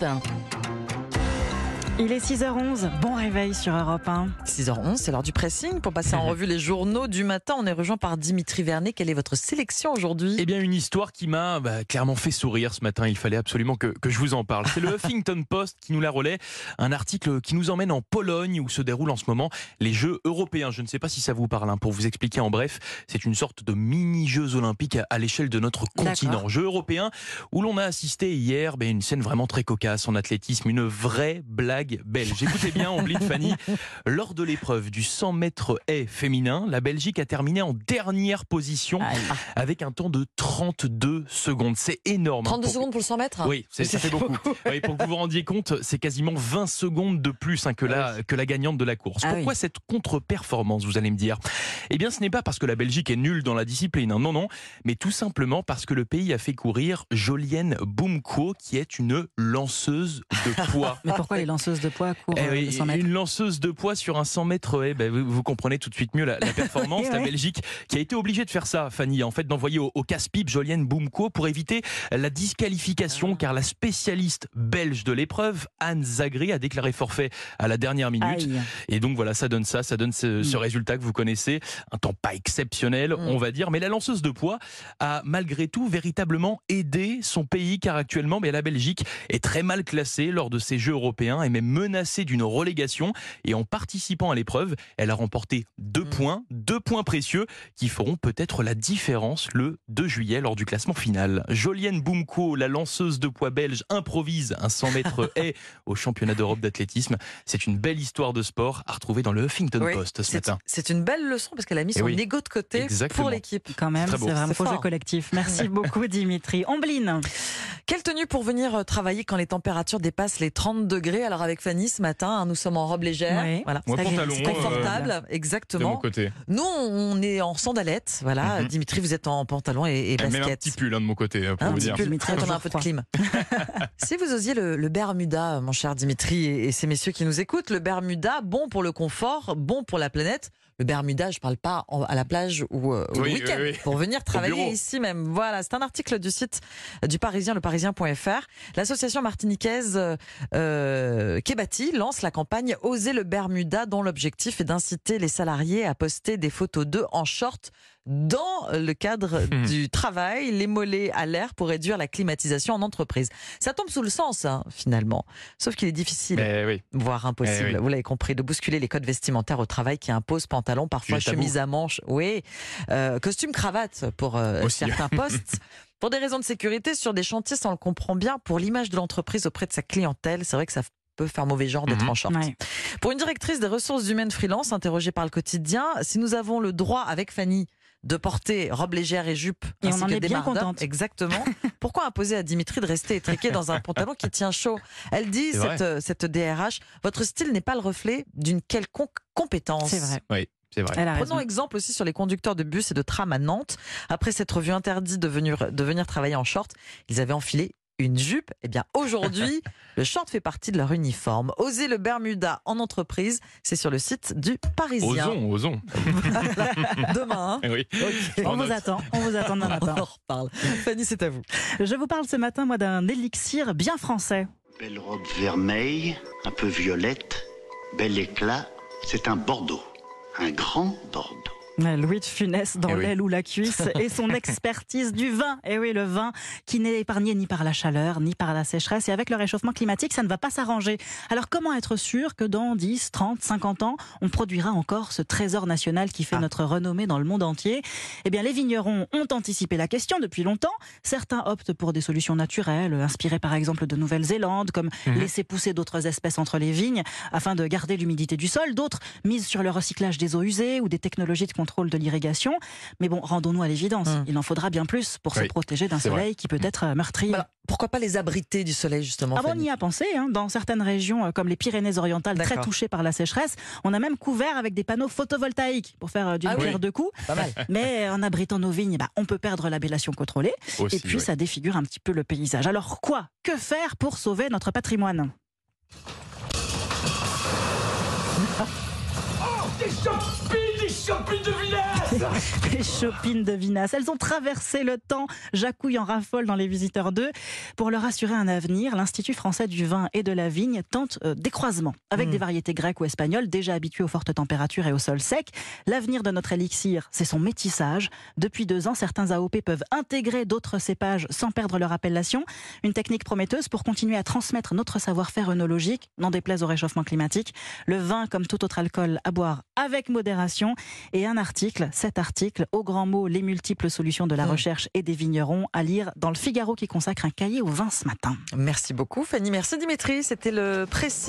cristã. Il est 6h11, bon réveil sur Europe 1. 6h11, c'est l'heure du pressing. Pour passer en revue les journaux du matin, on est rejoint par Dimitri Vernet. Quelle est votre sélection aujourd'hui? Eh bien, une histoire qui m'a bah, clairement fait sourire ce matin. Il fallait absolument que, que je vous en parle. C'est le Huffington Post qui nous la relaie. Un article qui nous emmène en Pologne où se déroulent en ce moment les Jeux européens. Je ne sais pas si ça vous parle. hein. Pour vous expliquer en bref, c'est une sorte de mini-Jeux olympiques à, à l'échelle de notre continent. Jeux européens où l'on a assisté hier bah, une scène vraiment très cocasse en athlétisme. Une vraie blague belge. Écoutez bien, Ombline Fanny. Lors de l'épreuve du 100 mètres haies féminin, la Belgique a terminé en dernière position avec un temps de 32 secondes. C'est énorme. hein. 32 Pour- secondes pour le 100 mètres Oui, c'est- ça fait beaucoup. Oui, pour que vous vous rendiez compte, c'est quasiment 20 secondes de plus hein, que, la, que la gagnante de la course. Ah Pourquoi cette contre-performance, vous allez me dire? Eh bien, ce n'est pas parce que la Belgique est nulle dans la discipline, hein, non, non, mais tout simplement parce que le pays a fait courir Jolienne Boumko, qui est une lanceuse de poids. Mais pourquoi les lanceuses de poids courent Eh euh, oui, de 100 mètres une lanceuse de poids sur un 100 mètres, eh ben, vous, vous comprenez tout de suite mieux la, la performance. Eh La ouais. Belgique qui a été obligée de faire ça, Fanny, en fait, d'envoyer au, au casse-pipe Jolienne Boumko pour éviter la disqualification, car la spécialiste belge de l'épreuve, Anne Zagri, a déclaré forfait à la dernière minute. Aïe. Et donc voilà, ça donne ça, ça donne ce, ce Mm. résultat que vous connaissez. Un temps pas exceptionnel, Mm. on va dire. Mais la lanceuse de poids a malgré tout véritablement aidé son pays, car actuellement, mais la Belgique est très mal classée lors de ces Jeux européens et même menacée d'une relégation. Et en participant à l'épreuve, elle a remporté deux Mm. points, deux points précieux qui feront peut-être la différence le 2 juillet lors du classement final. Jolienne Boumko, la lanceuse de poids belge, improvise un 100 mètres haies au championnat d'Europe d'athlétisme. C'est une belle histoire de sport à retrouver dans le Huffington Oui, Post ce C'est matin. c'est une belle leçon parce qu'elle a mis Eh son oui. ego de côté Exactement. pour l'équipe. Quand même, c'est vraiment C'est projet fort. collectif. Merci beaucoup Dimitri. Ombline, Quelle tenue pour venir travailler quand les températures dépassent les 30 degrés? Alors avec Fanny ce matin, hein, nous sommes en robe légère. Ouais. Voilà. Pantalon, agréable, c'est Confortable, de mon exactement. côté. Nous, on est en sandalettes. Voilà, Mhm. Dimitri, vous êtes en pantalon et, et Et même un basket. petit pull hein, de mon côté, pour Un vous petit dire. pull, Dimitri, on a un peu de clim. si vous osiez le, le Bermuda, mon cher Dimitri, et, et ces messieurs qui nous écoutent, le Bermuda, bon pour le confort, bon pour la planète. Le Bermuda, je parle pas en- à la plage ou euh, au Oui, week-end, oui, oui. pour venir travailler ici même. Voilà, c'est un article du site du Parisien, leparisien.fr. L'association martiniquaise euh, euh, Kebati lance la campagne Oser le Bermuda, dont l'objectif est d'inciter les salariés à poster des photos d'eux en short dans le cadre du travail, les mollets à l'air pour réduire la climatisation en entreprise. Ça tombe sous le sens, hein, finalement. Sauf qu'il est difficile, oui. voire impossible, Eh oui. vous l'avez compris, de bousculer les codes vestimentaires au travail qui imposent pantalon, parfois chemise à manches, oui, euh, costume cravate pour euh, certains postes. Pour des raisons de sécurité, sur des chantiers, ça on le comprend bien, pour l'image de l'entreprise auprès de sa clientèle, c'est vrai que ça peut faire mauvais genre d'être Mhm. en short. Ouais. Pour une directrice des ressources humaines freelance interrogée par le quotidien, si nous avons le droit avec Fanny de porter robe légère et jupe, Et on ainsi en que est bien contente. exactement, pourquoi imposer à Dimitri de rester étriqué dans un pantalon qui tient chaud? Elle dit, cette, euh, cette DRH, votre style n'est pas le reflet d'une quelconque compétence. C'est vrai. Oui, c'est vrai. Prenons exemple aussi sur les conducteurs de bus et de tram à Nantes. Après s'être vu interdit de venir, de venir travailler en short, ils avaient enfilé une jupe. Eh bien, aujourd'hui, le short fait partie de leur uniforme. Oser le Bermuda en entreprise, c'est sur le site du Parisien. Osons, osons. Demain, hein oui. On vous attend, on vous attend demain on matin. en reparle. Fanny, c'est à vous. Je vous parle ce matin, moi, d'un élixir bien français. Belle robe vermeille, un peu violette, bel éclat, c'est un Bordeaux, un grand Bordeaux. Louis de Funès dans Eh oui. l'aile ou la cuisse et son expertise du vin. Et oui, le vin qui n'est épargné ni par la chaleur, ni par la sécheresse. Et avec le réchauffement climatique, ça ne va pas s'arranger. Alors comment être sûr que dans 10, 30, 50 ans, on produira encore ce trésor national qui fait Ah. notre renommée dans le monde entier? Eh bien, les vignerons ont anticipé la question depuis longtemps. Certains optent pour des solutions naturelles, inspirées par exemple de Nouvelle-Zélande, comme Mhm. laisser pousser d'autres espèces entre les vignes afin de garder l'humidité du sol. D'autres misent sur le recyclage des eaux usées ou des technologies de contrôle de l'irrigation. Mais bon, rendons-nous à l'évidence. Hum. Il en faudra bien plus pour se Oui, protéger d'un vrai. soleil qui peut être euh, meurtrier. Voilà. Pourquoi pas les abriter du soleil, justement Ah bon, on y a pensé, hein. dans certaines régions euh, comme les Pyrénées-Orientales, très touchées par la sécheresse, on a même couvert avec des panneaux photovoltaïques pour faire euh, d'une Ah oui. pierre deux coups. Pas mal. Mais en abritant nos vignes, bah, on peut perdre l'appellation contrôlée Aussi, et puis ça défigure un petit peu le paysage. Alors quoi? Que faire pour sauver notre patrimoine? Des champignons, des champignons de village Les chopines de Vinas, elles ont traversé le temps, jacouille en raffole dans les visiteurs 2. Pour leur assurer un avenir, l'Institut français du vin et de la vigne tente euh, des croisements avec Mm. des variétés grecques ou espagnoles déjà habituées aux fortes températures et au sol sec. L'avenir de notre élixir, c'est son métissage. Depuis deux ans, certains AOP peuvent intégrer d'autres cépages sans perdre leur appellation. Une technique prometteuse pour continuer à transmettre notre savoir-faire œnologique, n'en déplaise au réchauffement climatique. Le vin, comme tout autre alcool, à boire avec modération. Et un article, cet article, au grand mot, les multiples solutions de la Mm. recherche et des vignerons, à lire dans le Figaro qui consacre un cahier au vin ce matin. Merci beaucoup, Fanny. Merci, Dimitri. C'était le précis.